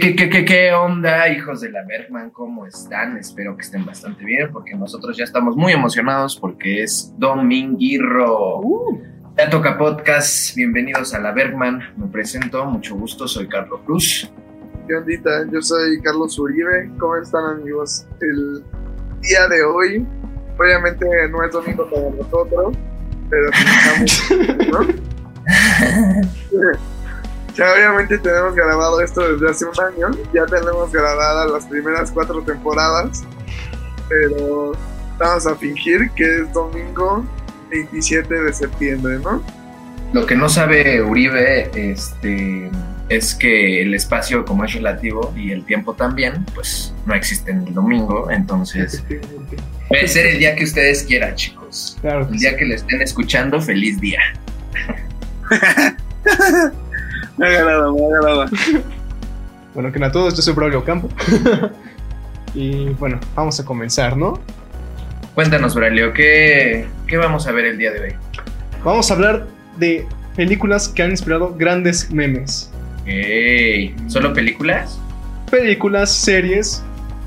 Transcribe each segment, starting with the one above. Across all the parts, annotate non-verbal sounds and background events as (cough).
¿Qué, qué, qué, qué onda, hijos de la Bergman? ¿Cómo están? Espero que estén bastante bien, porque nosotros ya estamos muy emocionados porque es Dominguirro. Uh. Ya toca podcast. Bienvenidos a la Bergman. Me presento, mucho gusto, soy Carlos Cruz. ¿Qué ondita? Yo soy Carlos Uribe. ¿Cómo están, amigos? El día de hoy, obviamente no es domingo para nosotros, pero estamos, (laughs) ¿no? (laughs) Ya obviamente tenemos grabado esto desde hace un año, ya tenemos grabadas las primeras cuatro temporadas, pero vamos a fingir que es domingo 27 de septiembre, ¿no? Lo que no sabe Uribe este, es que el espacio, como es relativo, y el tiempo también, pues no existe en el domingo, entonces (laughs) puede ser el día que ustedes quieran, chicos. Claro El día que lo estén escuchando, feliz día. (laughs) Me agrada, me agrada. Bueno, que a todos, yo soy Braulio Campo. (laughs) y bueno, vamos a comenzar, ¿no? Cuéntanos, Braulio, ¿qué, ¿qué vamos a ver el día de hoy? Vamos a hablar de películas que han inspirado grandes memes. Ey, ¿Solo películas? Películas, series.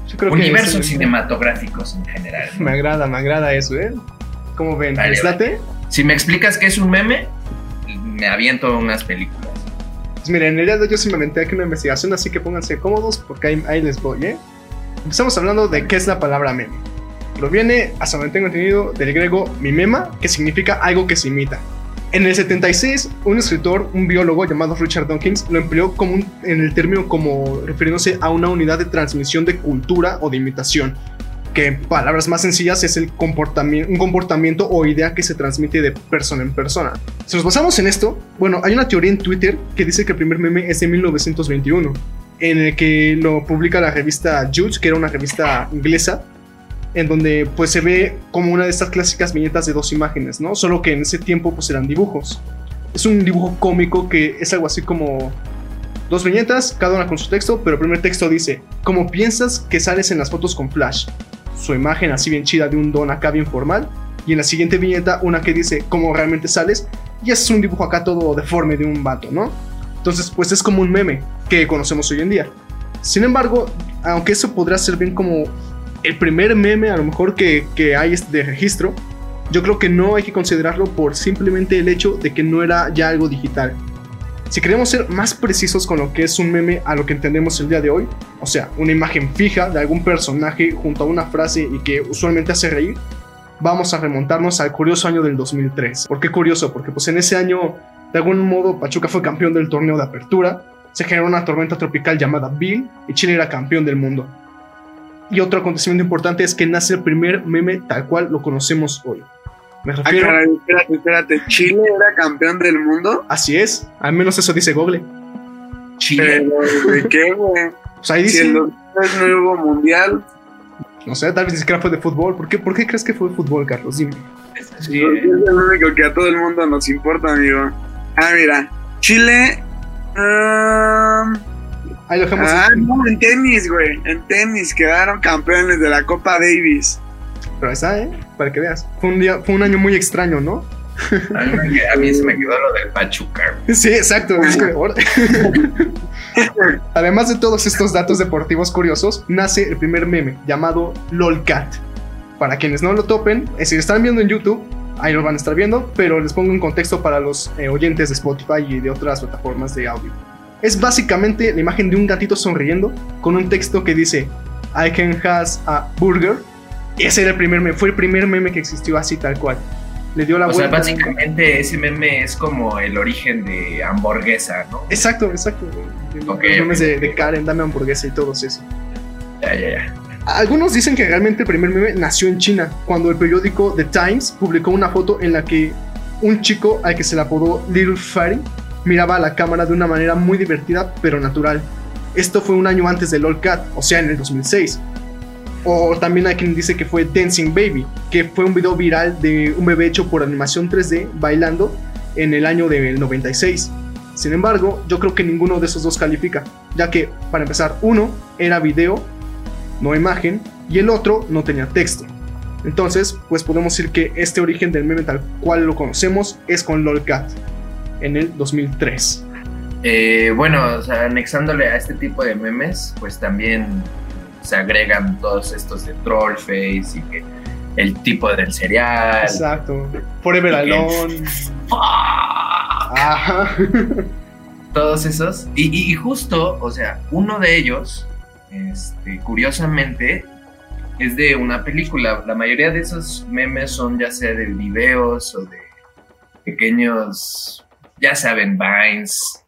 Yo creo Universos que cinematográficos en general. ¿no? Me agrada, me agrada eso, ¿eh? ¿Cómo ven? Vale. Si me explicas qué es un meme, me aviento unas películas. Pues miren, el día de hoy yo sí me aventé aquí una investigación, así que pónganse cómodos porque ahí, ahí les voy, ¿eh? Empezamos hablando de qué es la palabra meme. Proviene, hasta donde tengo entendido, del griego mimema, que significa algo que se imita. En el 76, un escritor, un biólogo llamado Richard Dawkins, lo empleó como en el término como refiriéndose a una unidad de transmisión de cultura o de imitación, que en palabras más sencillas es el comportamiento, un comportamiento o idea que se transmite de persona en persona. Si nos basamos en esto, bueno, hay una teoría en Twitter que dice que el primer meme es de 1921, en el que lo publica la revista Jude, que era una revista inglesa, en donde pues se ve como una de estas clásicas viñetas de dos imágenes, ¿no? Solo que en ese tiempo pues eran dibujos. Es un dibujo cómico que es algo así como dos viñetas, cada una con su texto, pero el primer texto dice, como piensas que sales en las fotos con flash, su imagen así bien chida de un don acá bien formal, y en la siguiente viñeta una que dice cómo realmente sales, y es un dibujo acá todo deforme de un vato, ¿no? Entonces, pues es como un meme que conocemos hoy en día. Sin embargo, aunque eso podría ser bien como el primer meme a lo mejor que, que hay de registro, yo creo que no hay que considerarlo por simplemente el hecho de que no era ya algo digital. Si queremos ser más precisos con lo que es un meme a lo que entendemos el día de hoy, o sea, una imagen fija de algún personaje junto a una frase y que usualmente hace reír, vamos a remontarnos al curioso año del 2003. ¿Por qué curioso? Porque pues en ese año, de algún modo, Pachuca fue campeón del torneo de apertura, se generó una tormenta tropical llamada Bill y Chile era campeón del mundo. Y otro acontecimiento importante es que nace el primer meme tal cual lo conocemos hoy. Me Ah, refiero... caray, espérate, espérate. ¿Chile era campeón del mundo? Así es, al menos eso dice Google. Chile. Pero, ¿de qué, güey? Pues ahí Si dice, los tres no hubo mundial, no sé, tal vez ni siquiera fue de fútbol. ¿Por qué, ¿Por qué crees que fue de fútbol, Carlos? Dime. Sí, es el único que a todo el mundo nos importa, amigo. Ah, mira. Chile. ah, Ahí lo dejamos. ah, no, en tenis, güey. En tenis quedaron campeones de la Copa Davis. Pero está, ¿eh? Para que veas. Fue un, día, fue un año muy extraño, ¿no? a mí, me- a mí se me quedó lo del Pachuca. Sí, exacto. es que- ahora- Además de todos estos datos deportivos curiosos, nace el primer meme llamado LOLCAT. Para quienes no lo topen, eh, si lo están viendo en YouTube, ahí lo van a estar viendo, pero les pongo un contexto para los eh, oyentes de Spotify y de otras plataformas de audio. Es básicamente la imagen de un gatito sonriendo con un texto que dice I can has a burger. Ese era el primer meme, fue el primer meme que existió así tal cual. Le dio la O sea, vuelta. básicamente ese meme es como el origen de hamburguesa, ¿no? Exacto, exacto. Ok, Los memes ok, de, Karen, dame hamburguesa y todos eso. Ya, ya, ya. Algunos dicen que realmente el primer meme nació en China, cuando el periódico The Times publicó una foto en la que un chico al que se le apodó Little Fairy miraba a la cámara de una manera muy divertida pero natural. Esto fue un año antes de LOLCAT, o sea, en el 2006. O también hay quien dice que fue Dancing Baby, que fue un video viral de un bebé hecho por animación 3D bailando en el año del 96. Sin embargo, yo creo que ninguno de esos dos califica, ya que, para empezar, uno era video, no imagen, y el otro no tenía texto. Entonces, pues podemos decir que este origen del meme tal cual lo conocemos es con LOLCAT en el 2003. Eh, bueno, o sea, anexándole a este tipo de memes, pues también se agregan todos estos de Trollface y que el tipo del cereal. Exacto. Forever que- Alone. Ajá. (laughs) Todos esos. Y justo, o sea, uno de ellos, este, curiosamente, es de una película. La mayoría de esos memes son ya sea de videos o de pequeños, ya saben, Vines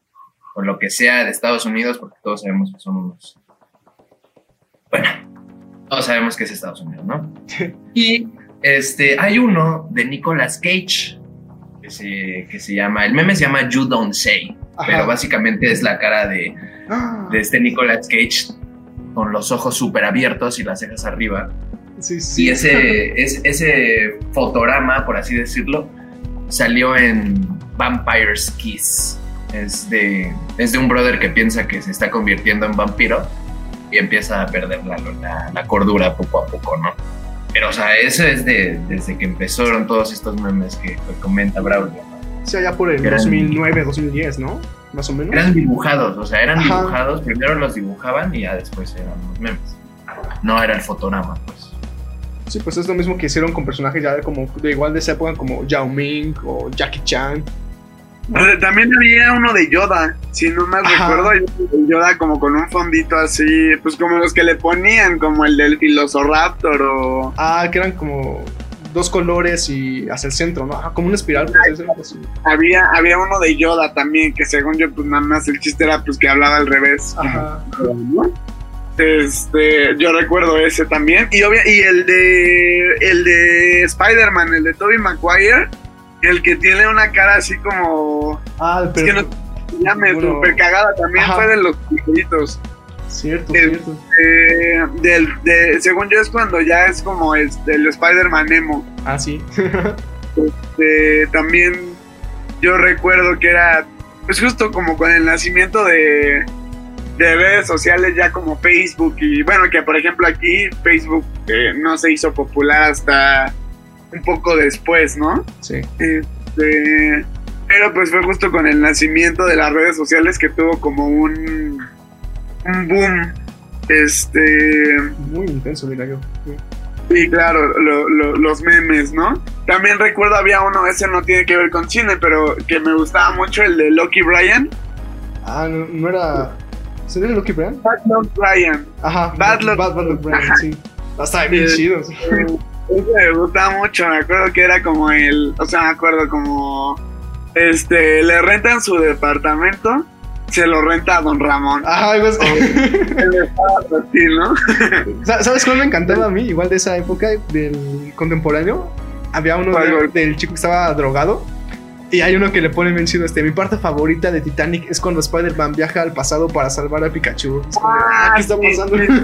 o lo que sea de Estados Unidos, porque todos sabemos que son unos. Bueno, todos sabemos que es Estados Unidos, ¿no? (laughs) Y este, hay uno de Nicolas Cage que se, que se llama, el meme se llama You Don't Say, Ajá. pero básicamente es la cara de, Ah, de este Nicolas Cage con los ojos súper abiertos y las cejas arriba. sí, sí. Y ese, es- ese fotograma, por así decirlo, salió en Vampire's Kiss. Es de, es de un brother que piensa que se está convirtiendo en vampiro y empieza a perder la, la- la cordura poco a poco, ¿no? Pero, o sea, eso es de, desde que empezaron todos estos memes que, que comenta Braulio. Sí, allá por el Eran- 2009, 2010, ¿no? Más o menos. Eran dibujados, o sea, eran Ajá. dibujados, primero los dibujaban y ya después eran los memes. No era el fotograma, pues. Sí, pues es lo mismo que hicieron con personajes ya de como de igual de esa época como Yao Ming o Jackie Chan. Eh, También había uno de Yoda, si no Ajá. recuerdo, Yoda como con un fondito así, pues como los que le ponían, como el del Filosoraptor o... Ah, que eran como dos colores y hacia el centro, ¿no? Ajá, como una espiral, así. Había, había uno de Yoda también, que según yo, pues nada más el chiste era pues que hablaba al revés. Ajá. ¿no? Este, yo recuerdo ese también. Y, obvia- y el de el de Spider-Man, el de Tobey Maguire, el que tiene una cara así como Ah, Es que no- llame Bueno. super cagada también Ajá. fue de los frijolitos. Cierto, el- cierto. Eh, del, de, según yo es cuando ya es como el, el Spider-Man emo. Ah, sí. Eh, también yo recuerdo que era pues justo como con el nacimiento de, de redes sociales ya como Facebook y bueno que por ejemplo aquí Facebook eh, no se hizo popular hasta un poco después, ¿no? sí. Este, pero pues fue justo con el nacimiento de las redes sociales que tuvo como un, un boom. Este, Muy intenso, diría yo. Sí. Sí, claro, lo- lo- los memes, ¿no? También recuerdo había uno, ese no tiene que ver con cine, pero que me gustaba mucho, el de Lucky Bryan. Ah, no, no era. ¿Se ve Lucky Bryan? Bad Luck Bryan. Ajá. Bad Luck- Bad, Bad Luck Bryan, Ajá. sí. Está bien Sí. chido. Ese me gustaba mucho, me acuerdo que era como el, o sea, me acuerdo como, este, le rentan su departamento, se lo renta a Don Ramón. Ajá, pues, El estado así, ¿no? (laughs) Sa- ¿Sabes cuál me encantaba a mí? Igual de esa época, del contemporáneo. Había uno del chico que estaba drogado. Y hay uno que le pone mención, este, mi parte favorita de Titanic es cuando Spider-Man viaja al pasado para salvar a Pikachu. Es como, ah, ¿Qué está sí, pasando? Sí, sí,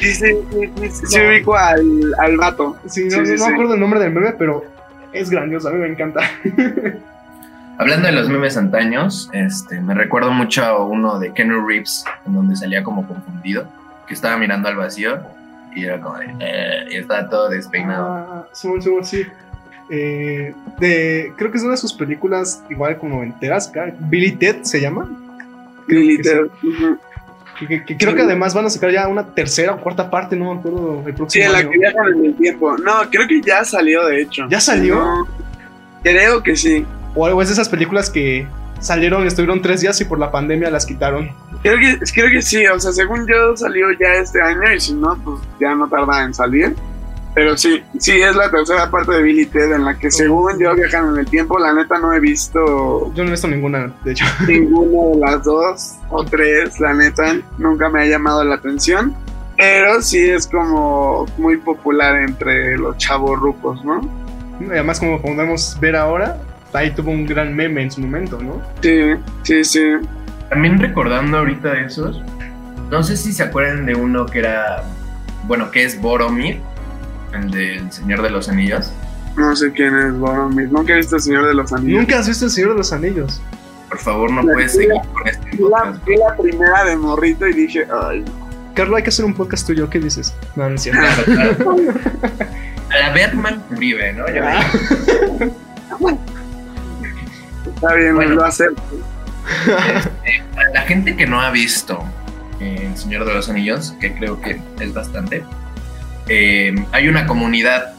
sí, sí, sí, sí, sí, sí ubico al, al vato. Sí, no, Sí, no- sí, no sí. me acuerdo el nombre del meme, pero es grandioso, a mí me encanta. (laughs) Hablando de los memes antaños, este, me recuerdo mucho a uno de Keanu Reeves, en donde salía como confundido, que estaba mirando al vacío y era como de, "Eh", y estaba todo despeinado. Ah, Simón, Simón, sí. Eh, de, creo que es una de sus películas igual como enteras, Billy Ted se llama. Sí. Que, que- que creo que además van a sacar ya una tercera o cuarta parte, no me acuerdo, el próximo la año. que viajan en el tiempo. No, creo que ya salió, de hecho. ¿Ya salió? No, creo que sí. O algo es de esas películas que salieron, estuvieron tres días y por la pandemia las quitaron. Creo que, creo que sí, o sea, según yo salió ya este año y si no, pues ya no tarda en salir. Pero sí, sí, es la tercera parte de Billy Ted en la que según yo viajan en el tiempo. La neta no he visto Yo no he visto ninguna, de hecho. (laughs) ninguna de las dos o tres, la neta, nunca me ha llamado la atención. Pero sí es como muy popular entre los chavos rucos, ¿no? Y Además, como podemos ver ahora, ahí tuvo un gran meme en su momento, ¿no? Sí, sí, sí. También recordando ahorita de esos, no sé si se acuerdan de uno que era, bueno, que es Boromir, el del Señor de los Anillos. No sé quién es Boromir. Nunca he visto El Señor de los Anillos. Nunca has visto El Señor de los Anillos. Por favor, no La- puedes seguir con este Vi la, podcast. vi la primera de morrito y dije, ay, Carlos, hay que hacer un podcast tuyo, ¿qué dices? No, no es cierto. Claro, claro. A la Batman Uribe, ¿no? Yo Ah. Está bien, Bueno. lo acepto. Este, para la gente que no ha visto eh, El Señor de los Anillos, que creo que es bastante, eh, hay una comunidad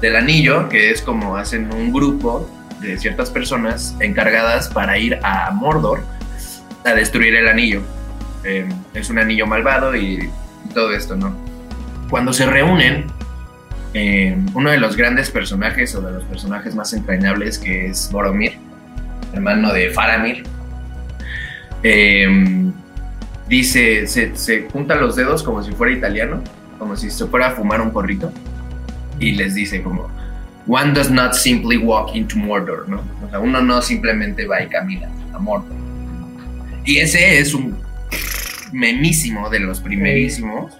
del anillo que es como hacen un grupo de ciertas personas encargadas para ir a Mordor a destruir el anillo. Eh, es un anillo malvado y, todo esto, ¿no? Cuando se reúnen, eh, uno de los grandes personajes o de los personajes más entrañables que es Boromir, hermano de Faramir, dice, se, se junta los dedos como si fuera italiano, como si se fuera a fumar un porrito, y les dice como, one does not simply walk into Mordor, ¿no? O sea, uno no simplemente va y camina a Mordor. Y ese es un memísimo de los primerísimos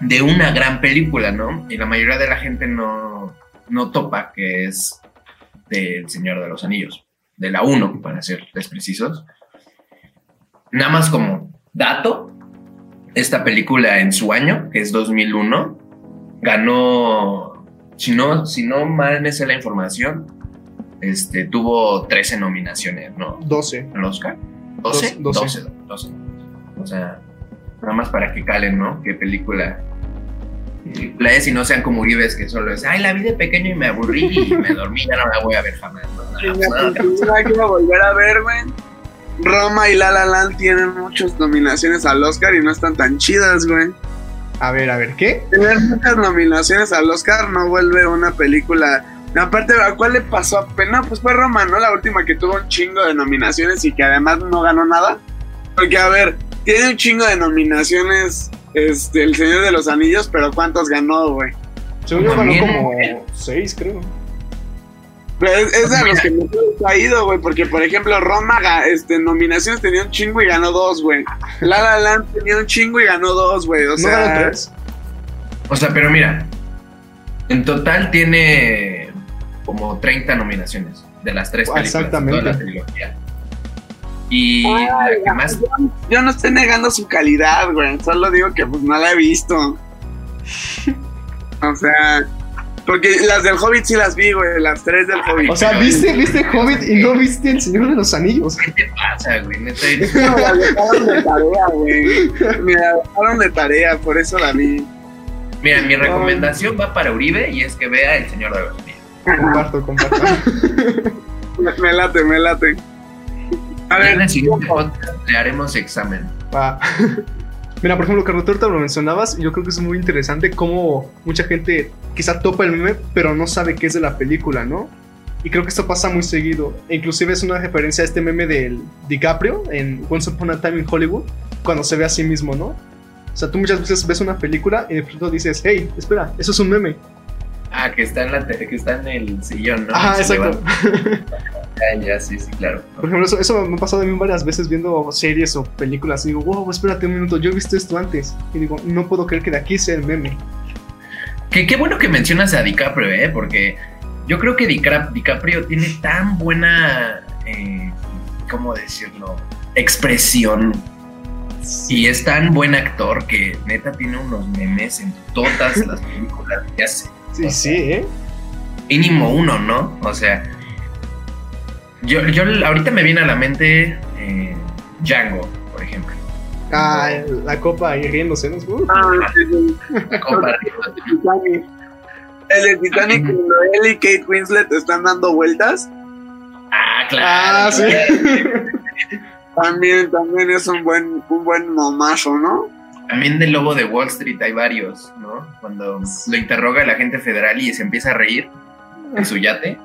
de una gran película, ¿no? Y la mayoría de la gente no, no topa que es del Señor de los Anillos, de la 1, para ser precisos. Nada más como dato, esta película en su año, que es 2001, ganó, si no, si no mal me sé la información, este, tuvo 13 nominaciones, ¿no? 12. al Oscar. 12, Doce. 12, 12. O sea, nada más para que calen, ¿no? Qué película. La es y no sean como Uribes que solo es, ay, la vi de pequeño y me aburrí y me dormí, ya no la voy a ver jamás. No, no, no, la no. película que iba a volver a ver, güey. Roma y La La Land tienen muchas nominaciones al Oscar y no están tan chidas, güey. A ver, a ver, ¿qué? Tener muchas nominaciones al Oscar no vuelve una película. No, aparte, ¿a cuál le pasó apenas? Pues fue Roma, ¿no? La última que tuvo un chingo de nominaciones y que además no ganó nada. Porque, a ver, tiene un chingo de nominaciones este, El Señor de los Anillos, pero ¿cuántos ganó, güey? Según yo ganó como 6, creo. Pero es, es de los que me ha ido, güey, porque por ejemplo Roma, este, nominaciones tenía un chingo y ganó dos, güey. La La Land tenía un chingo y ganó dos, güey. O ¿No sea, ganó 3? O sea, pero mira, en total tiene como 30 nominaciones de las tres Ah, películas. de exactamente. Toda la trilogía. Y Ay, la que más yo no estoy negando su calidad, güey. Solo digo que pues no la he visto. (laughs) O sea, porque las del Hobbit sí las vi, güey. Las tres del Hobbit. O sea, ¿viste, viste Hobbit y no viste El Señor de los Anillos? ¿Qué te pasa, güey? Me la dejaron de tarea, güey. Me dejaron de tarea, por eso la vi. Mira, mi recomendación va para Uribe y es que vea El Señor de los Anillos. Comparto, comparto. (laughs) Me, me late, me late. A Ya en ver, el siguiente podcast le haremos examen. Va. Mira, por ejemplo, Carlos, ahorita lo mencionabas yo creo que es muy interesante cómo mucha gente quizá topa el meme, pero no sabe qué es de la película, ¿no? Y creo que esto pasa muy seguido. E inclusive es una referencia a este meme del DiCaprio en Once Upon a Time in Hollywood, cuando se ve a sí mismo, ¿no? O sea, tú muchas veces ves una película y de pronto dices, hey, espera, eso es un meme. Ah, que está en, la que está en el sillón, ¿no? Se exacto. Ya, (laughs) ya, sí, sí, claro. Por ejemplo, eso, eso me ha pasado a mí varias veces viendo series o películas y digo, wow, espérate un minuto, yo he visto esto antes. Y digo, no puedo creer que de aquí sea el meme. Que qué bueno que mencionas a DiCaprio, ¿eh? Porque yo creo que DiCaprio tiene tan buena, eh, ¿cómo decirlo? Expresión. Y es tan buen actor que neta tiene unos memes en todas las películas que hace. Sí, sí, ¿eh? Mínimo uno, ¿no? O sea, yo, yo ahorita me viene a la mente eh, Django, por ejemplo. Ah, la copa ahí riéndose, ¿no? Uh, ah. La copa Titanic. El de Titanic, cuando él y Kate Winslet están dando vueltas, Ah, claro. Ah, sí. también, también es un buen, un buen momazo, ¿no? También del lobo de Wall Street hay varios, ¿no? Cuando lo interroga el agente federal y se empieza a reír en su yate.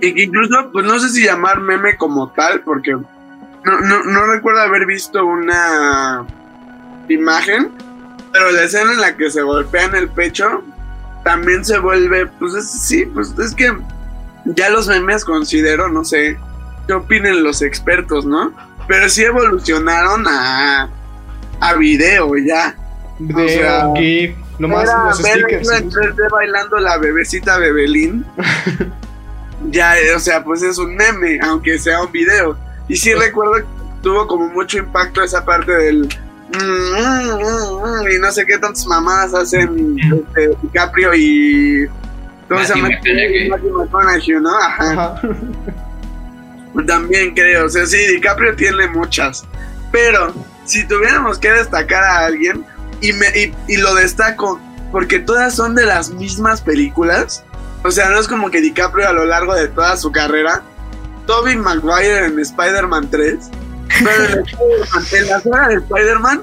Incluso, pues no sé si llamar meme como tal, porque no, no, no recuerdo haber visto una imagen, pero la escena en la que se golpea en el pecho también se vuelve, pues es, sí, pues es que ya los memes considero, no sé qué opinen los expertos, ¿no? Pero sí evolucionaron a, a video ya. de o sea, GIF, nomás Era los stickers. en 3D bailando la bebecita Bebelín. (laughs) ya, eh, o sea, pues es un meme, aunque sea un video. Y sí recuerdo tuvo como mucho impacto esa parte del mm, mm, mm, mm, y no sé qué tantas mamadas hacen este, DiCaprio y ¿cómo se llama? ¿no? Ajá. Ajá. También creo, o sea, sí, DiCaprio tiene muchas. Pero si tuviéramos que destacar a alguien, y, me, y, y lo destaco porque todas son de las mismas películas, o sea, no es como que DiCaprio a lo largo de toda su carrera, Tobey Maguire en Spider-Man 3, pero en, (laughs) en la saga de Spider-Man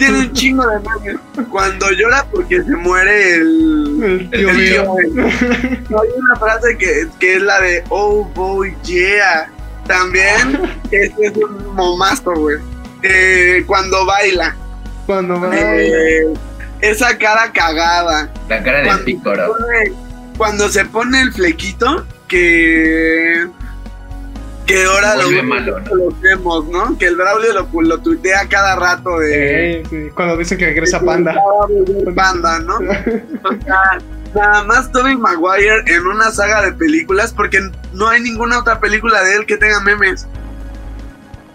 tiene un chingo de memes. Cuando llora porque se muere el, El tío El mío. hay una frase que, que es la de Oh boy, yeah. También este es un momazo, güey. Eh, cuando baila. Cuando. Eh, esa cara cagada. La cara de pícoro. cuando se pone el flequito, que. Que ahora lo, malo, ¿no? lo vemos, ¿no? Que el Braulio lo, lo tuitea cada rato de. Eh, sí, Cuando dicen que regresa Panda. Panda, ¿no? (laughs) Nada más Tobey Maguire en una saga de películas, porque no hay ninguna otra película de él que tenga memes.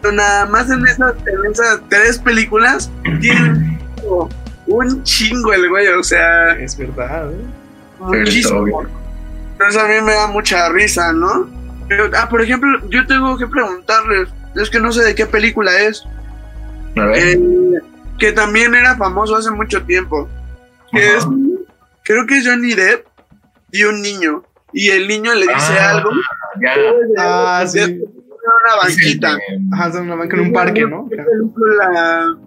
Pero nada más en esas, en esas tres películas (clears throat) tiene un chingo, el güey, o sea, Es verdad, ¿eh? muchísimo. Entonces a mí me da mucha risa, ¿no? Pero, ah, por ejemplo, yo tengo que preguntarles, es que no sé de qué película es. A ver. Eh, que también era famoso hace mucho tiempo. Que es, creo que es Johnny Depp y un niño. Y el niño le dice Ah, algo. Ya. Ah, sí. de una banquita. Ajá, en una banca en un parque, ¿no? ¿Qué película?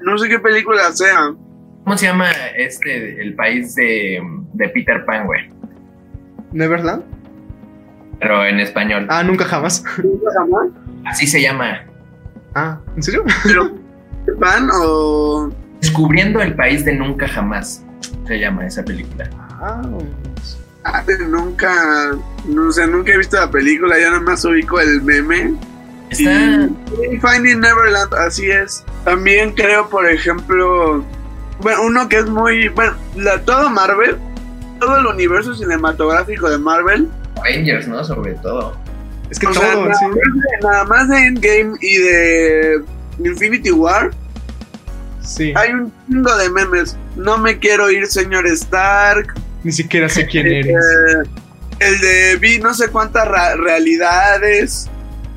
No sé qué película sea. ¿Cómo se llama este, el país de, de Peter Pan, güey? ¿Neverland? Pero en español. Ah, nunca jamás. ¿Nunca jamás? Así se llama. Ah, ¿en serio? Pero, ¿Pan o.? Descubriendo el país de nunca jamás. Se llama esa película. Ah, Ah, nunca. No sé, nunca he visto la película. Ya nada más ubico el meme. Está. Y Finding Neverland, así es. También creo, por ejemplo, bueno, uno que es muy, bueno, la, todo Marvel, todo el universo cinematográfico de Marvel, Avengers, ¿no? Sobre todo. es que o todo, sea, nada, sí. más de, nada más de Endgame y de Infinity War, Sí. hay un chingo de memes. No me quiero ir, señor Stark. Ni siquiera sé quién Eh, eres. el de vi no sé cuántas realidades.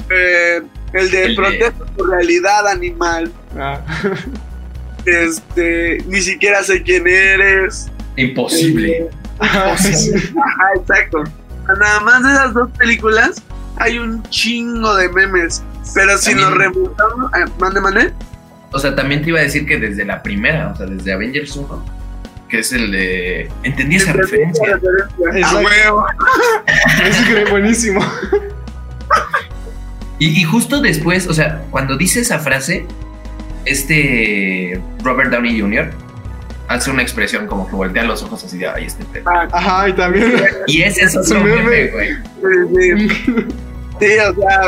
Eh, el de El de- protege tu realidad animal. Ah. (laughs) Este, ni siquiera sé quién eres. Imposible. Ah, sí. (laughs) Ajá, exacto. Nada más de esas dos películas hay un chingo de memes. Pero si También- nos remontamos. eh, mande, mande. O sea, también te iba a decir que desde la primera, o sea, desde Avengers 1, que es el de. Entendí esa referencia. A Exacto. huevo. (laughs) Es que buenísimo. Y, y justo después, o sea, cuando dice esa frase, este Robert Downey Jr. hace una expresión como que voltea los ojos así de, ay, este pedo". Ajá, y también. Y ese es (laughs) Su otro meme. meme, güey. Sí, sí. Sí, o sea,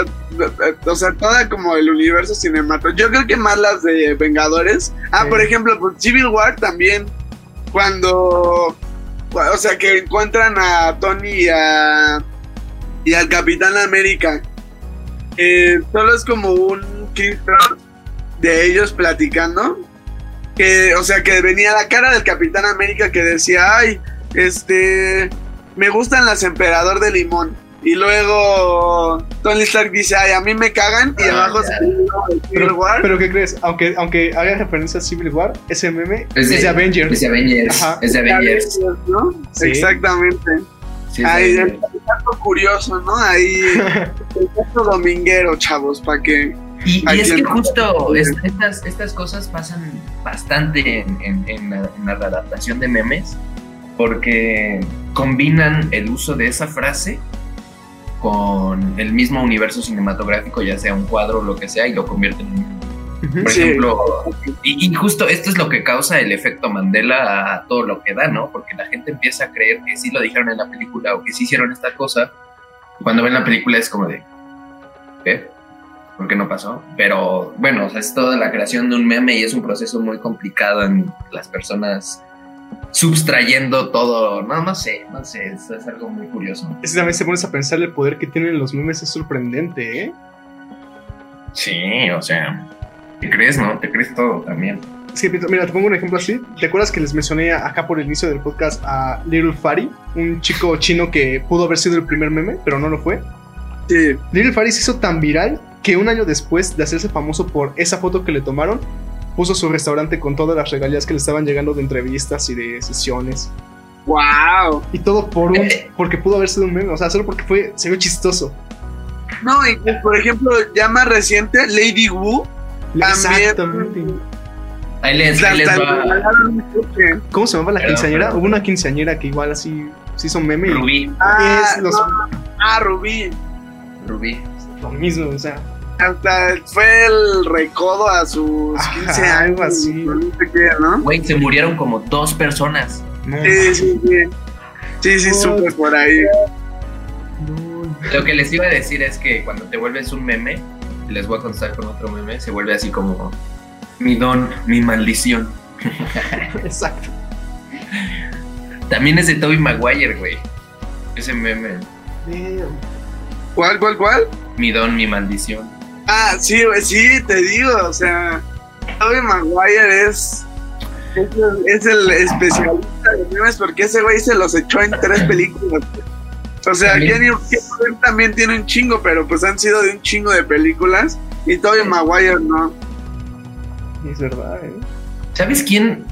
o sea, toda como el universo cinematográfico. Yo creo que más las de Vengadores. Ah, Sí. por ejemplo, pues Civil War también. Cuando. O sea, que encuentran a Tony y, a, y al Capitán América. Eh, solo es como un clip de ellos platicando. Que, o sea, que venía la cara del Capitán América que decía, ay, este, me gustan las emperador de limón. Y luego Tony Stark dice, ay, a mí me cagan. Y Ah, abajo se Civil Pero, War. pero ¿qué crees? Aunque, aunque haga referencia a Civil War, ese meme Es es de- Avengers. Es de Avengers. Ajá. Es de Avengers. ¿no? Exactamente. Sí, es de Ahí, el Avengers. dato curioso, ¿no? Ahí, (laughs) el dato dominguero, chavos, para que... Y, es que justo es- estas, estas cosas pasan bastante en, en- en la, en la adaptación de memes porque combinan el uso de esa frase con el mismo universo cinematográfico, ya sea un cuadro o lo que sea, y lo convierten en. Por Sí. ejemplo, y, y justo esto es lo que causa el efecto Mandela a todo lo que da, ¿no? Porque la gente empieza a creer que sí lo dijeron en la película o que sí hicieron esta cosa. Y cuando ven la película es como de, ¿qué? ¿Por qué no pasó? Pero bueno, o sea, es toda la creación de un meme y es un proceso muy complicado en las personas subtrayendo todo. No, no sé, no sé, es, es algo muy curioso. Es que también se pones a pensar el poder que tienen los memes, es sorprendente, ¿eh? Sí, o sea, te crees, ¿no? Te crees todo también. Es que, mira, te pongo un ejemplo así. ¿Te acuerdas que les mencioné acá por el inicio del podcast a Little Fari? Un chico chino que pudo haber sido el primer meme, pero no lo fue. Sí. Little Fari se hizo tan viral que un año después de hacerse famoso por esa foto que le tomaron, puso su restaurante con todas las regalías que le estaban llegando de entrevistas y de sesiones. ¡Wow! Y todo por un, porque pudo haber sido un meme, o sea, solo porque fue, se vio chistoso. No, y por ejemplo, ya más reciente, Lady Wu. Exactamente. Ahí les, ahí les va. ¿Cómo se llamaba la Perdón, quinceañera? perdón. Hubo una quinceañera que igual así se hizo meme. y Rubí. Ah, Es los- no, ah, Rubí. Rubí. Lo mismo, o sea. Hasta fue el recodo a sus Ajá, 15 años. algo así. Güey, se murieron como dos personas. No, Sí, sí, sí. Sí, sí, supe por ahí. no. Lo que les iba a decir es que cuando te vuelves un meme, les voy a contestar con otro meme, se vuelve así como mi don, mi maldición. (laughs) Exacto. También es de Toby Maguire, güey. Ese meme. Damn. ¿Cuál, cuál, cuál? Mi don, mi maldición. Ah, sí, güey, sí, te digo, o sea, Tobey Maguire es, es, el, es el especialista de memes porque ese güey se los echó en tres películas. O sea, También. Kenny también tiene un chingo, pero pues han sido de un chingo de películas y Tobey Maguire no. Es verdad, ¿eh? ¿Sabes quién,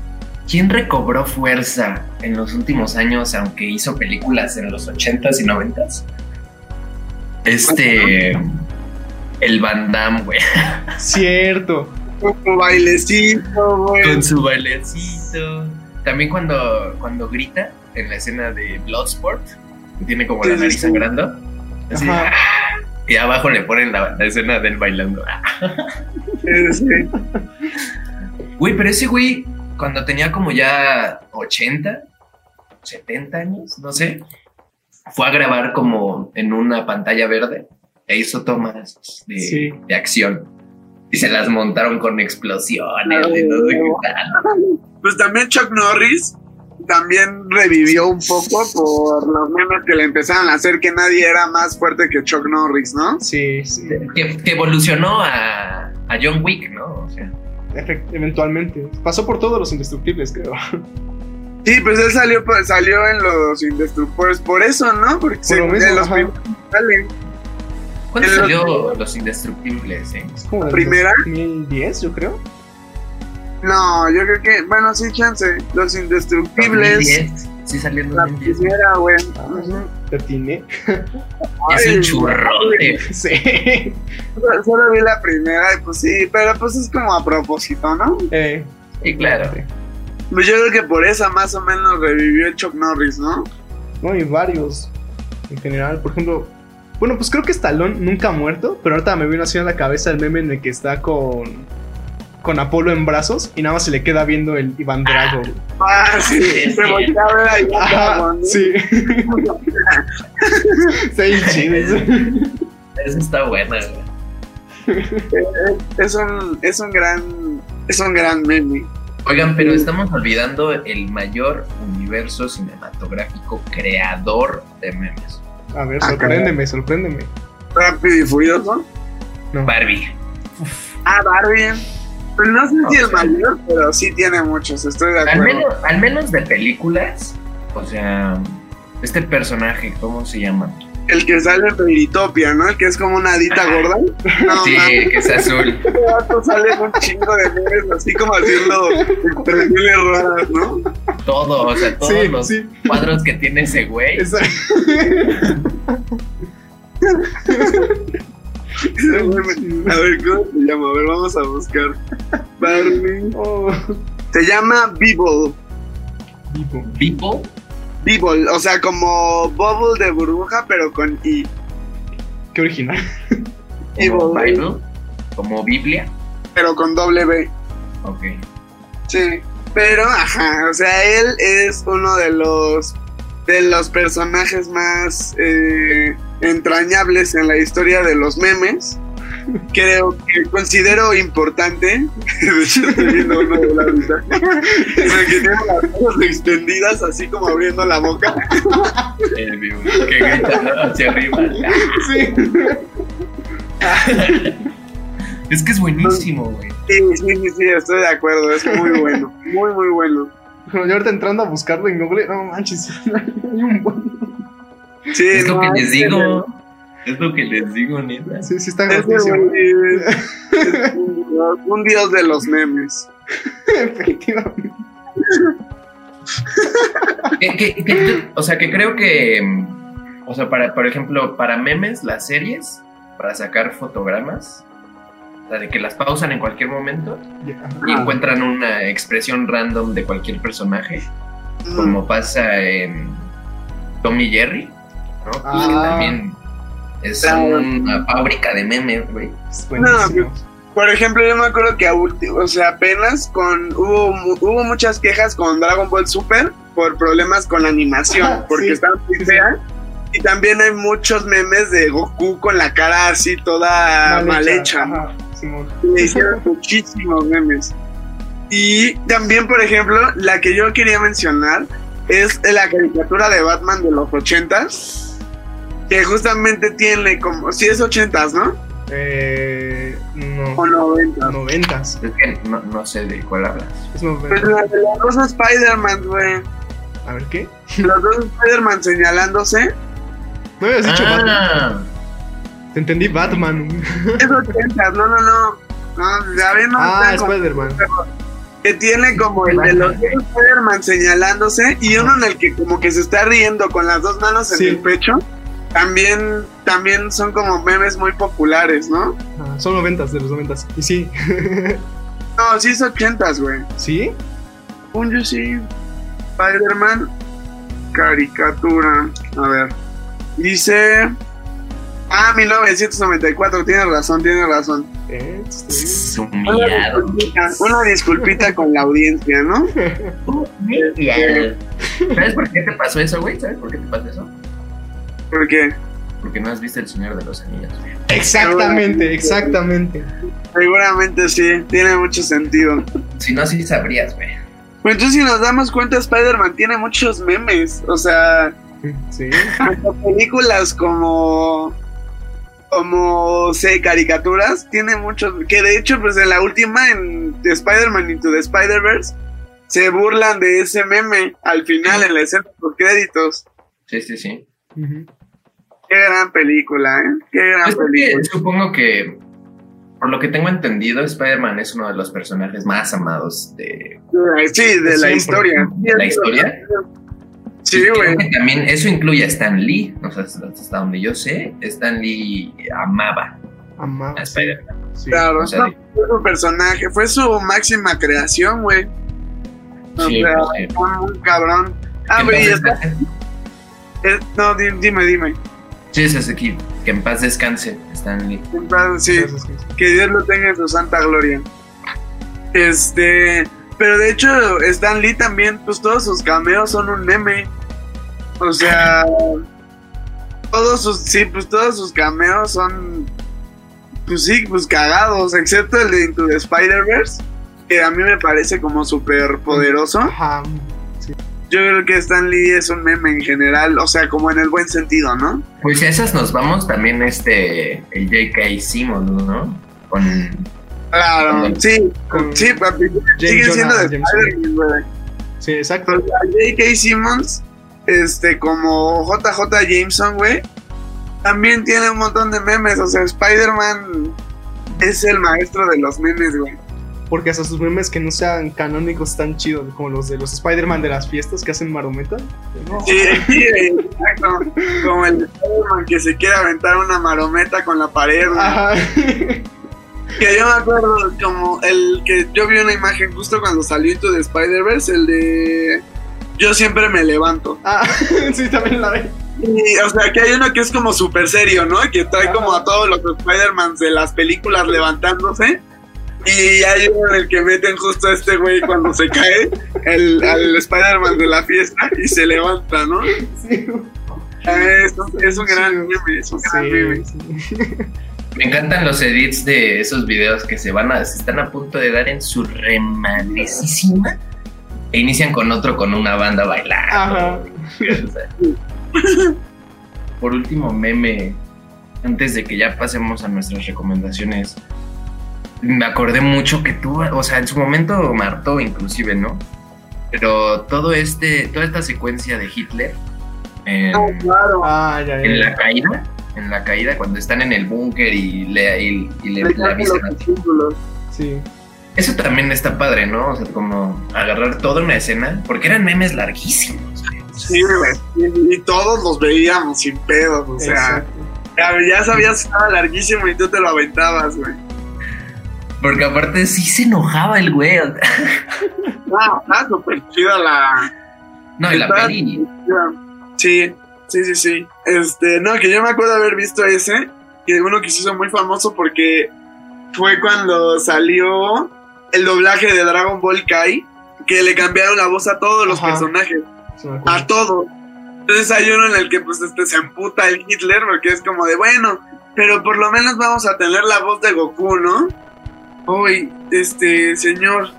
quién recobró fuerza en los últimos años, aunque hizo películas en los 80s y 90s? Este. El Van Damme, güey. (laughs) Cierto. Con su bailecito, güey. Con su bailecito. También cuando, cuando grita en la escena de Bloodsport, que tiene como la nariz sangrando. Así, Ajá. ¡ah! y abajo le ponen la, la escena del bailando. Sí, sí. Güey, pero ese güey, cuando tenía como ya 80, 70 años, no sé, fue a grabar como en una pantalla verde e hizo tomas de, Sí. de acción. Y se las montaron con explosiones y no sé qué tal. Pues también Chuck Norris también revivió un poco por los memes que le empezaron a hacer que nadie era más fuerte que Chuck Norris, ¿no? Sí, sí. Que, que evolucionó a, a John Wick, ¿no? O sea, Efect- eventualmente. Pasó por todos los indestructibles, creo. Sí, pues él salió, pues, salió en los Indestructibles por eso, ¿no? Porque Por lo mismo, en los ajá. primeros salen. ¿Cuándo salió Los Indestructibles, eh? Es como del ¿Primera? 2010, yo creo. No, yo creo que, bueno, sí, chance. Los Indestructibles. 2010. Sí, salió en La 2010. primera, güey. Ah, te atiné. (laughs) Es un churrote. (laughs) Sí. Solo, solo vi la primera y pues sí, pero pues es como a propósito, ¿no? Eh, Sí, claro. Pues yo creo que por esa más o menos revivió el Chuck Norris, ¿no? No, hay varios. En general, por ejemplo. Bueno, pues creo que Stallone nunca ha muerto, pero ahorita me vino así a la cabeza el meme en el que está con. Con Apolo en brazos y nada más se le queda viendo el Iván Drago. Ah, sí, Sí, se sí. voltea a ver ahí. Ajá, ¿no? sí. Está bien chido eso. Está buena, güey. Es un, es un gran, es un gran meme. Oigan, pero estamos olvidando el mayor universo cinematográfico creador de memes. A ver, Ah, sorpréndeme, sorpréndeme. Rápido y furioso. No. Barbie. Ah, Barbie. Pues no sé si el mayor, pero sí tiene muchos, estoy de Al acuerdo. menos, al menos de películas. O sea, este personaje, ¿cómo se llama? El que sale en Veritopia, ¿no? El que es como una adita gorda. No, sí, mames, que es azul. (laughs) este sale en un chingo de memes, así como haciendo expresiones raras, ¿no? Todo, o sea, todos Sí, los sí. cuadros que tiene ese güey. Esa- A ver, ¿cómo se llama? A ver, vamos a buscar. Barbie. Oh, Se llama Bibble. vivo. People, Bibble, o sea, como Bubble de burbuja, pero con I. Qué original. (laughs) como Bible. Bible, como Biblia. Pero con doble B. Ok. Sí. Pero, ajá, o sea, él es uno de los de los personajes más eh, entrañables en la historia de los memes. Creo que considero importante. De (laughs) hecho, estoy viendo uno de la sea, que tiene las manos extendidas, así como abriendo la boca. El vivo, que grita hacia arriba. Sí. Es que es buenísimo, güey. Sí, sí, sí, sí, estoy de acuerdo. Es muy bueno. Muy, muy bueno. Yo ahorita entrando a buscarlo en Google, no manches, (laughs) hay un buen. Sí, Es lo no, que les es digo. Es lo que les digo, neta. Sí, sí está Es, (laughs) un, dios, un dios de los memes. Efectivamente. Que- que- que- o sea, que creo que. O sea, para, por ejemplo, para memes, las series, para sacar fotogramas, o sea, de que las pausan en cualquier momento y encuentran una expresión random de cualquier personaje, Mm. como pasa en Tom y Jerry, ¿no? Pues que Ah. también es una fábrica de memes, güey. Es buenísimo. Por ejemplo, yo me acuerdo que a ulti- o sea, apenas con hubo, mu- hubo muchas quejas con Dragon Ball Super por problemas con la animación, Ajá, porque sí, estaba muy sí, fea. Y también hay muchos memes de Goku con la cara así toda mal, hecha. Ajá, Simón. Le hicieron muchísimos memes. Y también, por ejemplo, la que yo quería mencionar es la caricatura de Batman de los ochentas, que justamente tiene como, si es ochentas, ¿no? Eh, O no. noventas. Noventas. Es que no, no sé de cuál hablas. Es Pues la de los dos Spider-Man, güey. A ver, ¿qué? Los dos Spider-Man señalándose. No habías dicho Batman. Ah, Te entendí Batman. Es ochentas, no, no, no. No, ya ven, no ah, Spider-Man. que tiene como el de los dos Spider-Man señalándose y uno en el que como que se está riendo con las dos manos en Sí. el pecho. También, también son como memes muy populares, ¿no? Ah, son noventas, de los noventas. Y sí. (laughs) No, sí es ochentas, güey. ¿Sí? Un yo sí. Spider-Man caricatura. A ver. Dice. Ah, 1994. Tienes razón, tienes razón. Eh, sí. es Una disculpita, una disculpita con la audiencia, ¿no? (laughs) ¿Sabes por qué te pasó eso, güey? ¿Sabes por qué te pasó eso? Porque Porque no has visto El Señor de los Anillos. Exactamente, exactamente. seguramente sí, tiene mucho sentido. Si no, sí sabrías, güey. Pues entonces si nos damos cuenta, Spider-Man tiene muchos memes. O sea, Sí. hasta películas como. Como, sé, caricaturas, tiene muchos. Que de hecho, pues en la última, en Spider-Man Into the Spider-Verse, se burlan de ese meme al final, en la escena por créditos. Sí, sí, sí. Ujú. Qué gran película, ¿eh? Qué gran Pues película. supongo que, por lo que tengo entendido, Spider-Man es uno de los personajes más amados de Sí, de la historia. la historia. Sí, güey. también eso incluye a Stan Lee. O sea, hasta donde yo sé, Stan Lee amaba Amaba. a Spider-Man. Sí. Claro, o sea, no, fue su personaje, fue su máxima creación, güey. O Sí, sea, sí. un cabrón. Ah, güey, está- eh, no, di- dime, dime. Sí, ese es aquí. Que en paz descanse, Stan Lee. Sí, Entonces, sí. que Dios lo tenga en su santa gloria. Este, pero de hecho, Stan Lee también, pues todos sus cameos son un meme. O sea, todos sus, sí, pues todos sus cameos son, pues sí, pues cagados, excepto el de Into the Spider-Verse, que a mí me parece como súper poderoso. Ajá. Yo creo que Stan Lee es un meme en general, o sea, como en el buen sentido, ¿no? Pues a esas nos vamos, también este, el J.K. Simmons, ¿no? Con Claro, sí, Con sí, papi, sigue Jonah siendo de Jameson. Spider-Man, güey. Sí, exacto. Pues, a J.K. Simmons, este, como JJ Jameson, güey, también tiene un montón de memes. O sea, Spider-Man es el maestro de los memes, güey. Porque hasta sus memes que no sean canónicos tan chidos como los de los Spider-Man de las fiestas que hacen marometa. No. Sí, sí, exacto. Como el Spider-Man que se quiere aventar una marometa con la pared. Ajá. Que yo me acuerdo como el que yo vi una imagen justo cuando salió the Spider-Verse, el de Yo siempre me levanto. Ah, (laughs) sí, también la ve. Y, o sea, que hay uno que es como súper serio, ¿no? Que trae como a todos los Spider-Man de las películas levantándose. Y hay uno en el que meten justo a este güey cuando se cae, el, al Spider-Man de la fiesta, y se levanta, ¿no? Sí. Es, es un gran meme, es un gran meme. Sí, sí. Me encantan los edits de esos videos que se van a, se están a punto de dar en su remanecísima e inician con otro con una banda bailando. Ajá. Por último, meme, antes de que ya pasemos a nuestras recomendaciones, me acordé mucho que tú, o sea, en su momento martó inclusive, ¿no? Pero todo este, toda esta secuencia de Hitler en, Ah, claro. Ah, ya, ya. en ya. la caída, en la caída, cuando están en el búnker y le, y, y le, Le avisan. Sí. Eso también está padre, ¿no? O sea, como agarrar toda una escena, porque eran memes larguísimos. Sí, güey. Y, todos los veíamos sin pedos, o sea, Exacto. ya sabías que estaba larguísimo y tú te lo aventabas, güey. Porque aparte sí se enojaba el güey. Ah, está súper chida la. No, y la peli. Sí, sí, sí, sí. Este, no, que yo me acuerdo haber visto ese, que uno que se hizo muy famoso porque fue cuando salió el doblaje de Dragon Ball Kai, que le cambiaron la voz a todos los Ajá. personajes, Sí a todos. Entonces hay uno en el que pues este se emputa el Hitler porque es como de bueno, pero por lo menos vamos a tener la voz de Goku, ¿no? Uy, este señor,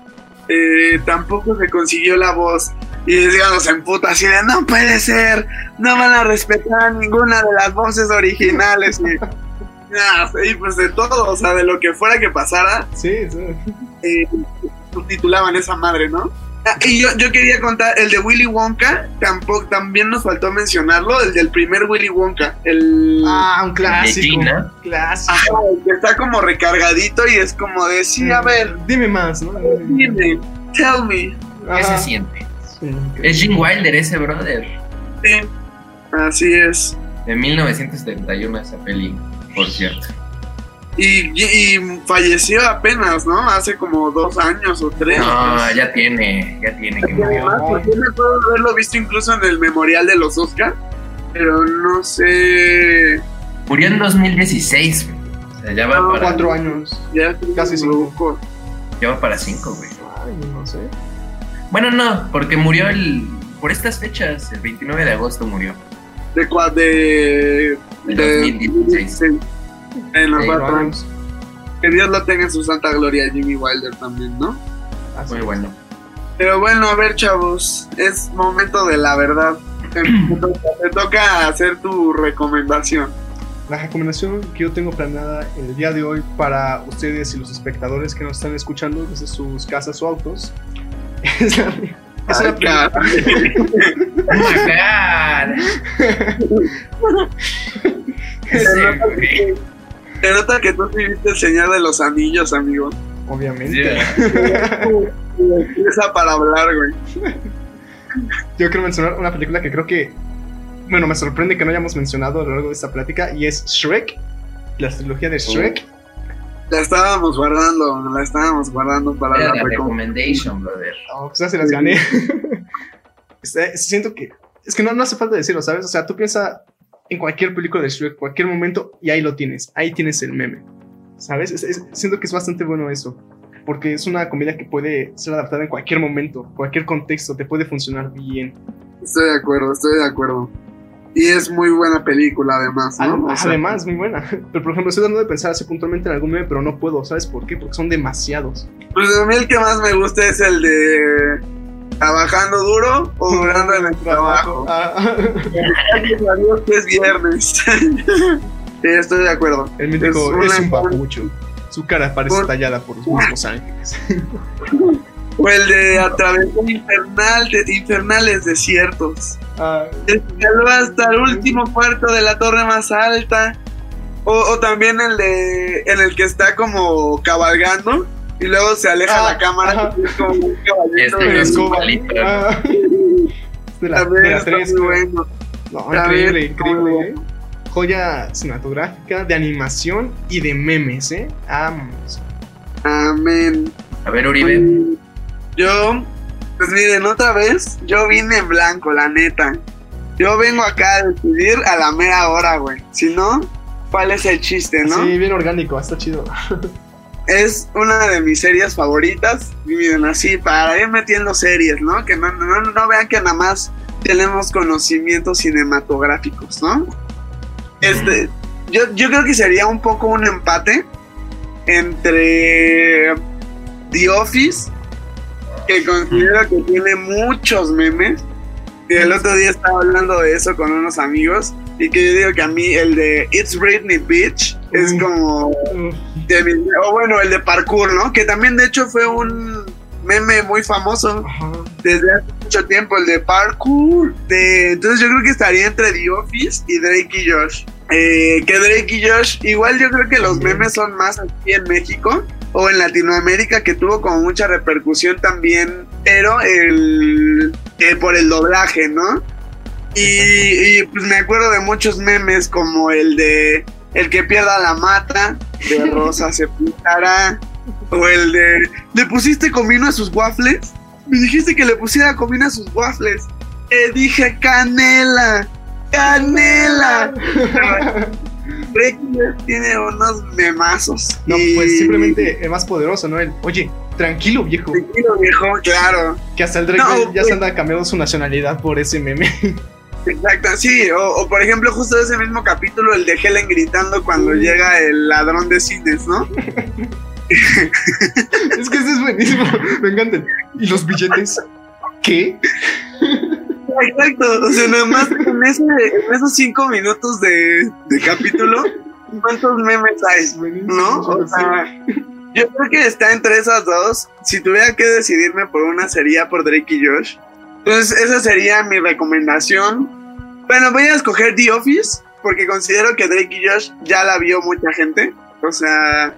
eh, tampoco se consiguió la voz. Y digamos, se emputa así de no puede ser, no van a respetar ninguna de las voces originales. Y, (laughs) y pues de todo, o sea, de lo que fuera que pasara, Sí, sí. eh, subtitulaban esa madre, ¿no? Ah, y yo, yo quería contar el de Willy Wonka, tampoco, también nos faltó mencionarlo, el del primer Willy Wonka, el, Ah, un De clásico. Gina. Clásico. Ajá, que está como recargadito y es como de sí, a ver, Dime más, ¿no? dime, tell me. ¿Qué se siente? Sí, Es Gene Wilder ese brother. Sí, así es. De 1971 esa peli, por cierto. Y, y- falleció apenas, ¿no? Hace como dos años o tres. No, ya tiene, ya tiene que murió. además, porque me acuerdo haberlo visto incluso en el memorial de los Oscar, pero no sé. Murió en 2016. güey. O sea, ya va No, para, Cuatro años. Ya Casi cinco. ya va para cinco, güey. Ay, no sé. Bueno, no, porque murió el por estas fechas, el 29 de agosto murió. De cua- de. De de 2016. sí. En los cuatro Vamos. años. Que Dios lo tenga en su santa gloria, Jimmy Wilder también, ¿no? Así Muy es. bueno. Pero bueno, a ver, chavos, es momento de la verdad. Te, te toca, hacer tu recomendación. La recomendación que yo tengo planeada el día de hoy para ustedes y los espectadores que nos están escuchando desde sus casas o autos (laughs) es, la- es Ay, película- Oh my God. (laughs) Se nota que tú sí viste el Señor de los Anillos, amigo. obviamente. (laughs) Esa para hablar, güey. Yo quiero mencionar una película que creo que, bueno, me sorprende que no hayamos mencionado a lo largo de esta plática y es Shrek, la trilogía de Shrek. La estábamos guardando, la estábamos guardando para Era la la recomendación. recommendation, brother. Oh, pues ya se las gané. (laughs) Este, siento que es que no, no hace falta decirlo, ¿sabes? O sea, tú piensas en cualquier película de Shrek, cualquier momento y ahí lo tienes, ahí tienes el meme, ¿sabes? Es- es- siento que es bastante bueno eso. Porque es una comedia que puede ser adaptada en cualquier momento, cualquier contexto, te puede funcionar bien. Estoy de acuerdo, estoy de acuerdo. Y es muy buena película, además, ¿no? Además, O sea, además, muy buena. (laughs) Pero por ejemplo, estoy tratando de pensar así puntualmente en algún meme, pero no puedo. ¿Sabes por qué? Porque son demasiados. Pues a mí el que más me gusta es el de trabajando duro o durando en el trabajo. Ah, Gracias a Dios que es viernes. (laughs) sí, estoy de acuerdo. el mítico Es es, un papucho. Su cara parece tallada por los mismos ángeles. (laughs) O el de atravesar infernal, de- infernales desiertos. Ah, hasta el último cuarto de la torre más alta. O, o también el de en el que está como cabalgando y luego se aleja Ah, la cámara ajá. y es como un caballito Este de. Ah. (laughs) de la, También de la está tres, muy bueno. No, increíble, increíble. ¿eh? Joya cinematográfica, de animación y de memes, ¿eh? Vamos. Amén. A ver, Uribe. Yo, pues miren, otra vez, yo vine en blanco, la neta. Yo vengo acá a decidir a la mera hora, güey. Si no, ¿cuál es el chiste, no? Sí, bien orgánico, está chido. (laughs) Es una de mis series favoritas. Y miren, así, para ir metiendo series, ¿no? Que no, no, no vean que nada más tenemos conocimientos cinematográficos, ¿no? Este, yo, yo creo que sería un poco un empate entre The Office, que considero que tiene muchos memes. Y el otro día estaba hablando de eso con unos amigos. Y que yo digo que a mí el de It's Britney Beach es como Uf, de mi- o bueno, el de parkour, ¿no? Que también de hecho fue un meme muy famoso ajá. desde hace mucho tiempo, el de parkour. De, entonces yo creo que estaría entre The Office y Drake y Josh. Eh, que Drake y Josh, igual yo creo que los memes son más aquí en México o en Latinoamérica, que tuvo como mucha repercusión también, pero el, eh, por el doblaje, ¿no? Y, y, pues me acuerdo de muchos memes como el de el que pierda la mata, de (laughs) Rosa se pintará, o el de ¿le pusiste comino a sus waffles? Me dijiste que le pusiera comino a sus waffles. Te dije canela, canela. (laughs) Drake tiene unos memazos. No, Y- pues simplemente es más poderoso, ¿no? El, oye, tranquilo, viejo. Tranquilo, viejo, claro. Que hasta el Drake No, ya pues- se anda cambiando su nacionalidad por ese meme. Exacto, sí, o, o por ejemplo justo ese mismo capítulo, el de Helen gritando cuando llega el ladrón de cines, ¿no? (laughs) es que ese es buenísimo. Me encantan. ¿Y los billetes? ¿Qué? Exacto, o sea, nada más en, ese- en esos cinco minutos de, de capítulo, ¿cuántos memes hay? ¿No? O sea, yo creo que está entre esas dos. Si tuviera que decidirme por una, sería por Drake y Josh. Entonces, esa sería mi recomendación. Bueno, voy a escoger The Office, porque considero que Drake y Josh ya la vio mucha gente. O sea,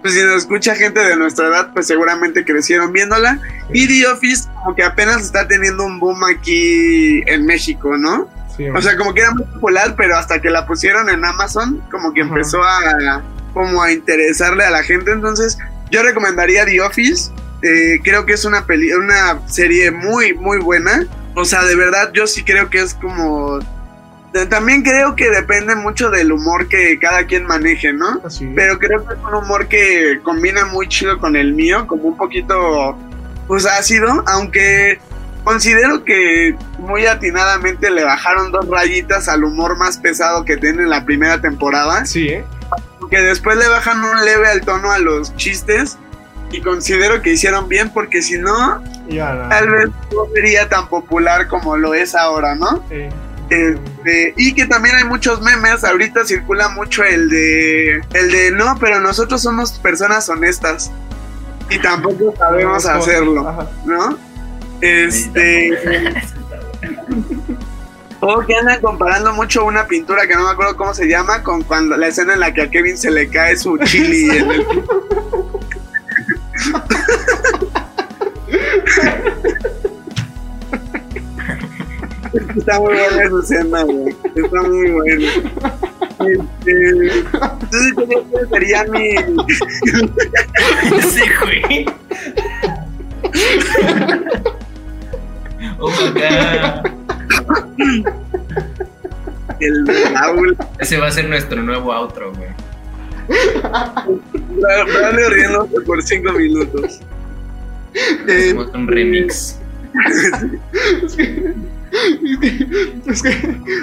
pues si nos escucha gente de nuestra edad, pues seguramente crecieron viéndola. Y The Office, como que apenas está teniendo un boom aquí en México, ¿no? Sí, O sea, como que era muy popular, pero hasta que la pusieron en Amazon, como que Ajá. empezó a como a interesarle a la gente. Entonces, yo recomendaría The Office. Eh, creo que es una peli una serie muy, muy buena. O sea, de verdad, yo sí creo que es como. También creo que depende mucho del humor que cada quien maneje, ¿no? Pero creo que es un humor que combina muy chido con el mío, como un poquito, pues ácido, aunque considero que muy atinadamente le bajaron dos rayitas al humor más pesado que tiene en la primera temporada, Sí, ¿eh? que después le bajan un leve al tono a los chistes y considero que hicieron bien porque si no, tal vez no sería tan popular como lo es ahora, ¿no? Este, y que también hay muchos memes, ahorita circula mucho el de el de no, pero nosotros somos personas honestas y tampoco sabemos hacerlo. ¿no? Este, (laughs) o que andan comparando mucho una pintura que no me acuerdo cómo se llama con cuando la escena en la que a Kevin se le cae su chili en el (laughs) Está muy buena esa escena, güey. Está muy buena. Este, entonces que sería mi. sí, güey. Oh my god. El Raúl. Ese va a ser nuestro nuevo outro, güey. Dale riéndose por cinco minutos. Eh, Hacemos un remix. Es que, es que- es que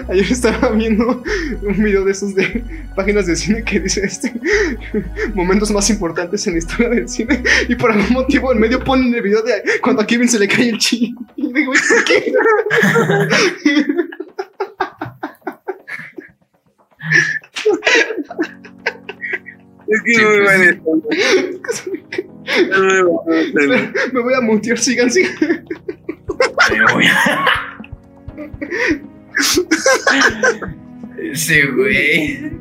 ayer estaba viendo un video de esos de páginas de cine que dice este momentos más importantes en la historia del cine y por algún motivo en medio ponen el video de cuando a Kevin se le cae el chi y digo ¿por qué? (laughs) (laughs) es que muy buena sí. escena. Es muy buena escena. me voy a mutear sigan sigan Pero, güey. (laughs) Sí, güey.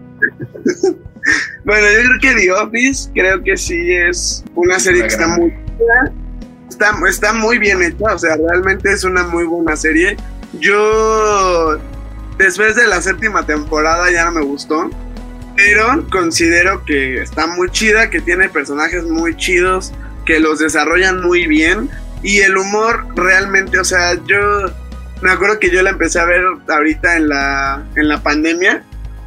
Bueno, yo creo que The Office, creo que sí es una serie que está muy. Está, está muy bien hecha, o sea, realmente es una muy buena serie. Yo, después de la séptima temporada, ya no me gustó. Pero considero que está muy chida, que tiene personajes muy chidos, que los desarrollan muy bien. Y el humor realmente, o sea, yo me acuerdo que yo la empecé a ver ahorita en la, en la pandemia.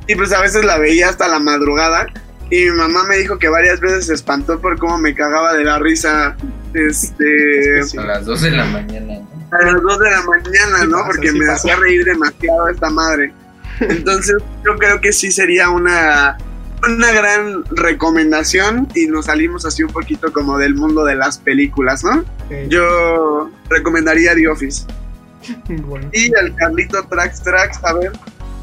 Y pues a veces la veía hasta la madrugada. Y mi mamá me dijo que varias veces se espantó por cómo me cagaba de la risa. Este. Es que sí. A las 2 de la mañana, ¿no? A las 2 de la mañana, Sí ¿no? pasa, Porque sí me pasa. hacía reír demasiado esta madre. Entonces, yo creo que sí sería una, una gran recomendación. Y nos salimos así un poquito como del mundo de las películas, ¿no? Yo recomendaría The Office. (laughs) bueno. Y el Carlito Trax Trax, a ver.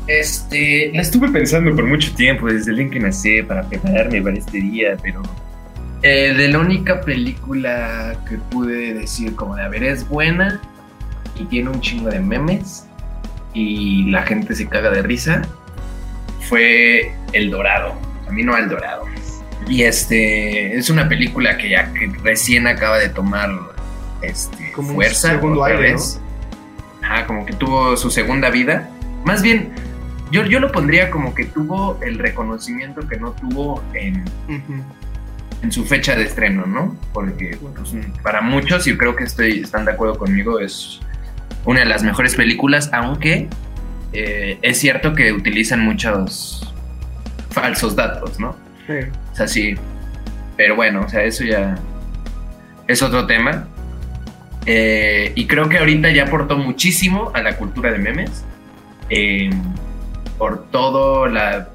Este, la estuve pensando por mucho tiempo, desde el día en que nací, para prepararme para este día, pero eh, de la única película que pude decir como de, a ver, es buena y tiene un chingo de memes y la gente se caga de risa, fue El Dorado, Camino al Dorado. Y este, es una película que ya que recién acaba de tomar este, Como un fuerza. segundo otra aire, vez. Ajá, como que tuvo su segunda vida. Más bien, yo, yo lo pondría como que tuvo el reconocimiento que no tuvo en, en su fecha de estreno, ¿no? Porque pues, para muchos, y creo que estoy, están de acuerdo conmigo, es una de las mejores películas, aunque eh, es cierto que utilizan muchos falsos datos, ¿no? Sí. O sea, sí. Pero bueno, o sea, eso ya es otro tema. Eh, y creo que ahorita ya aportó muchísimo a la cultura de memes. eh, por todo la,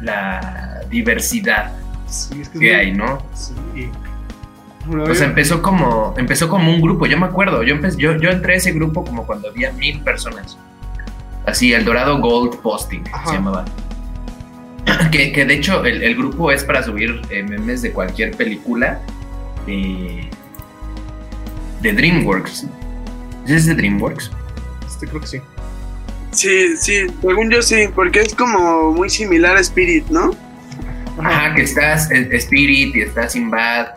la diversidad Sí, es que es que muy- hay, ¿no? Sí. Bueno, O sea, empezó como, empezó como un grupo, yo me acuerdo, yo, yo, yo entré a ese grupo como cuando había mil personas. Así, el Dorado Gold Posting Ajá. se llamaba. (clears throat) Que, que de hecho el, el grupo es para subir eh, memes de cualquier película de, de DreamWorks. ¿Es de DreamWorks? este, creo que sí. Sí, sí, según yo sí, porque es como muy similar a Spirit, ¿no? Ajá, que estás eh, Spirit y está Sinbad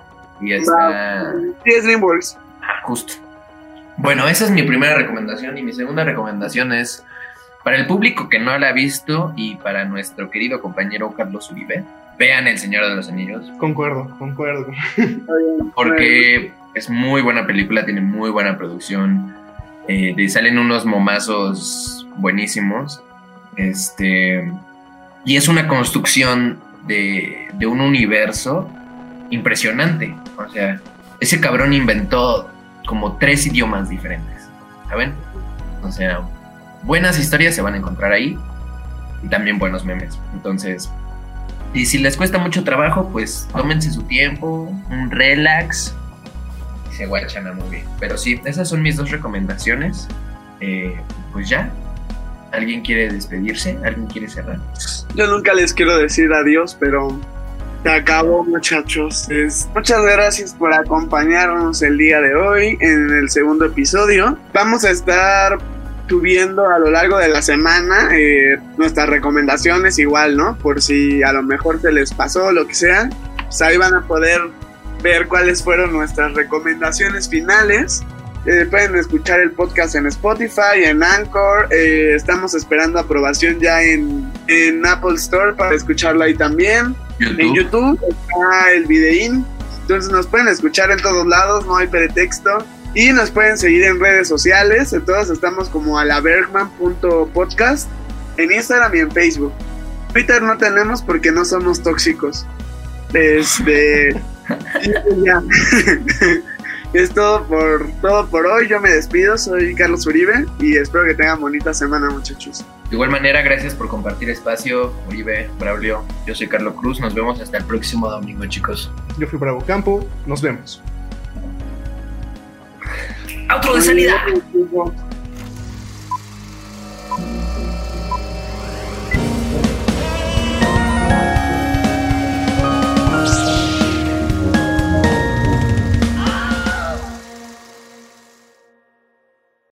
y está... Sí, es DreamWorks. Ah, justo. Bueno, esa es mi primera recomendación y mi segunda recomendación es para el público que no la ha visto y para nuestro querido compañero Carlos Uribe, vean El Señor de los Anillos Concuerdo, concuerdo. porque es muy buena película, tiene muy buena producción, eh, le salen unos momazos buenísimos, este, y es una construcción de, de un universo impresionante, o sea, ese cabrón inventó como tres idiomas diferentes, ¿saben? O sea, buenas historias se van a encontrar ahí y también buenos memes, entonces... Y si les cuesta mucho trabajo, pues tómense su tiempo, un relax, y se guachan a movie. Pero sí, esas son mis dos recomendaciones. Eh, pues ya. ¿Alguien quiere despedirse? ¿Alguien quiere cerrar? Yo nunca les quiero decir adiós, pero se acabó, muchachos. Muchas gracias por acompañarnos el día de hoy en el segundo episodio. Vamos a estar subiendo a lo largo de la semana eh, nuestras recomendaciones igual, ¿no? Por si a lo mejor se les pasó lo que sea. Pues ahí van a poder ver cuáles fueron nuestras recomendaciones finales. Eh, pueden escuchar el podcast en Spotify, en Anchor. eh, estamos esperando aprobación ya en, en Apple Store para escucharlo ahí también. En YouTube está el videín. Entonces nos pueden escuchar en todos lados, no hay pretexto. Y nos pueden seguir en redes sociales. Entonces estamos como alabergman.podcast en Instagram y en Facebook. Twitter no tenemos porque no somos tóxicos. Este. (laughs) pues ya. (laughs) es todo por, todo por hoy. Yo me despido. Soy Carlos Uribe y espero que tengan bonita semana, muchachos. De igual manera, gracias por compartir espacio, Uribe, Braulio. Yo soy Carlos Cruz. Nos vemos hasta el próximo domingo, chicos. Yo fui Bravo Campo. Nos vemos. Outro de salida.